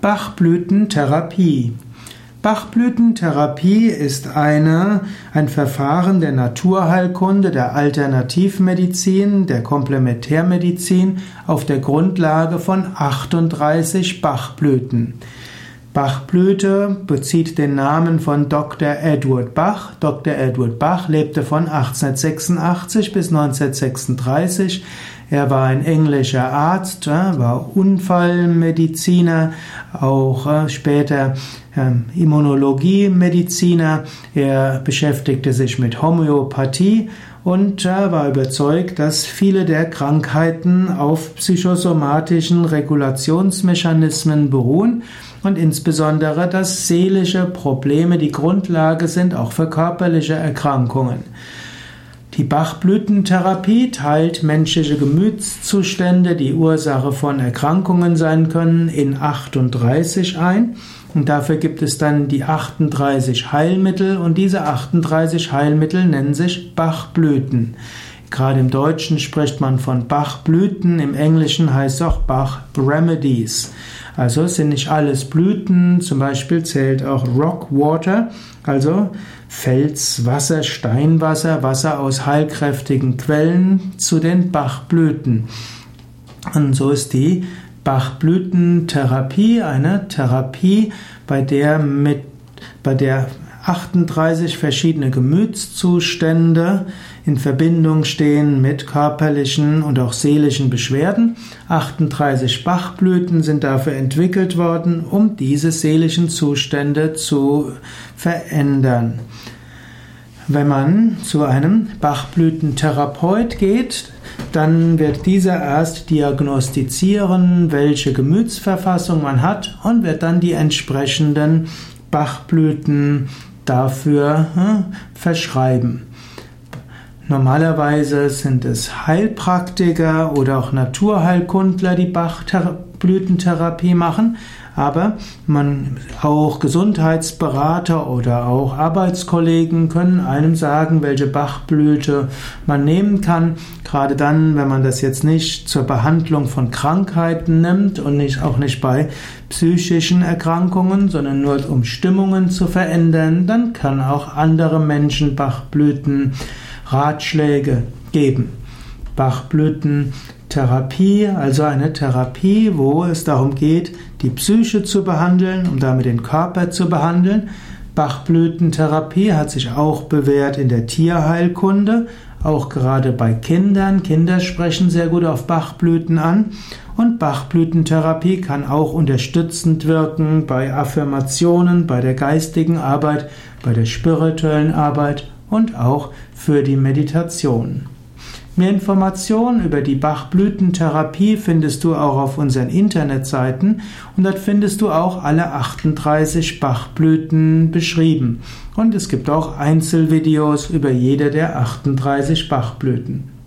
Bachblütentherapie. Bachblütentherapie ist eine, ein Verfahren der Naturheilkunde, der Alternativmedizin, der Komplementärmedizin auf der Grundlage von 38 Bachblüten. Bachblüte bezieht den Namen von Dr. Edward Bach. Dr. Edward Bach lebte von 1886 bis 1936. Er war ein englischer Arzt, war Unfallmediziner, auch äh, später ähm, Immunologie-Mediziner. Er beschäftigte sich mit Homöopathie und äh, war überzeugt, dass viele der Krankheiten auf psychosomatischen Regulationsmechanismen beruhen und insbesondere, dass seelische Probleme die Grundlage sind auch für körperliche Erkrankungen. Die Bachblütentherapie teilt menschliche Gemütszustände, die Ursache von Erkrankungen sein können, in 38 ein. Und dafür gibt es dann die 38 Heilmittel und diese 38 Heilmittel nennen sich Bachblüten. Gerade im Deutschen spricht man von Bachblüten, im Englischen heißt es auch Bach Remedies. Also es sind nicht alles Blüten, zum Beispiel zählt auch Rockwater, also Felswasser, Steinwasser, Wasser aus heilkräftigen Quellen zu den Bachblüten. Und so ist die Bachblütentherapie eine Therapie, bei der mit bei der 38 verschiedene Gemütszustände in Verbindung stehen mit körperlichen und auch seelischen Beschwerden. 38 Bachblüten sind dafür entwickelt worden, um diese seelischen Zustände zu verändern. Wenn man zu einem Bachblütentherapeut geht, dann wird dieser erst diagnostizieren, welche Gemütsverfassung man hat und wird dann die entsprechenden Bachblüten dafür hm, verschreiben. Normalerweise sind es Heilpraktiker oder auch Naturheilkundler, die Bachblütentherapie machen, aber man, auch Gesundheitsberater oder auch Arbeitskollegen können einem sagen, welche Bachblüte man nehmen kann. Gerade dann, wenn man das jetzt nicht zur Behandlung von Krankheiten nimmt und nicht, auch nicht bei psychischen Erkrankungen, sondern nur um Stimmungen zu verändern, dann kann auch andere Menschen Bachblüten Ratschläge geben. Bachblütentherapie, also eine Therapie, wo es darum geht, die Psyche zu behandeln, um damit den Körper zu behandeln. Bachblütentherapie hat sich auch bewährt in der Tierheilkunde, auch gerade bei Kindern. Kinder sprechen sehr gut auf Bachblüten an. Und Bachblütentherapie kann auch unterstützend wirken bei Affirmationen, bei der geistigen Arbeit, bei der spirituellen Arbeit und auch für die Meditation. Mehr Informationen über die Bachblütentherapie findest du auch auf unseren Internetseiten und dort findest du auch alle 38 Bachblüten beschrieben. Und es gibt auch Einzelvideos über jede der 38 Bachblüten.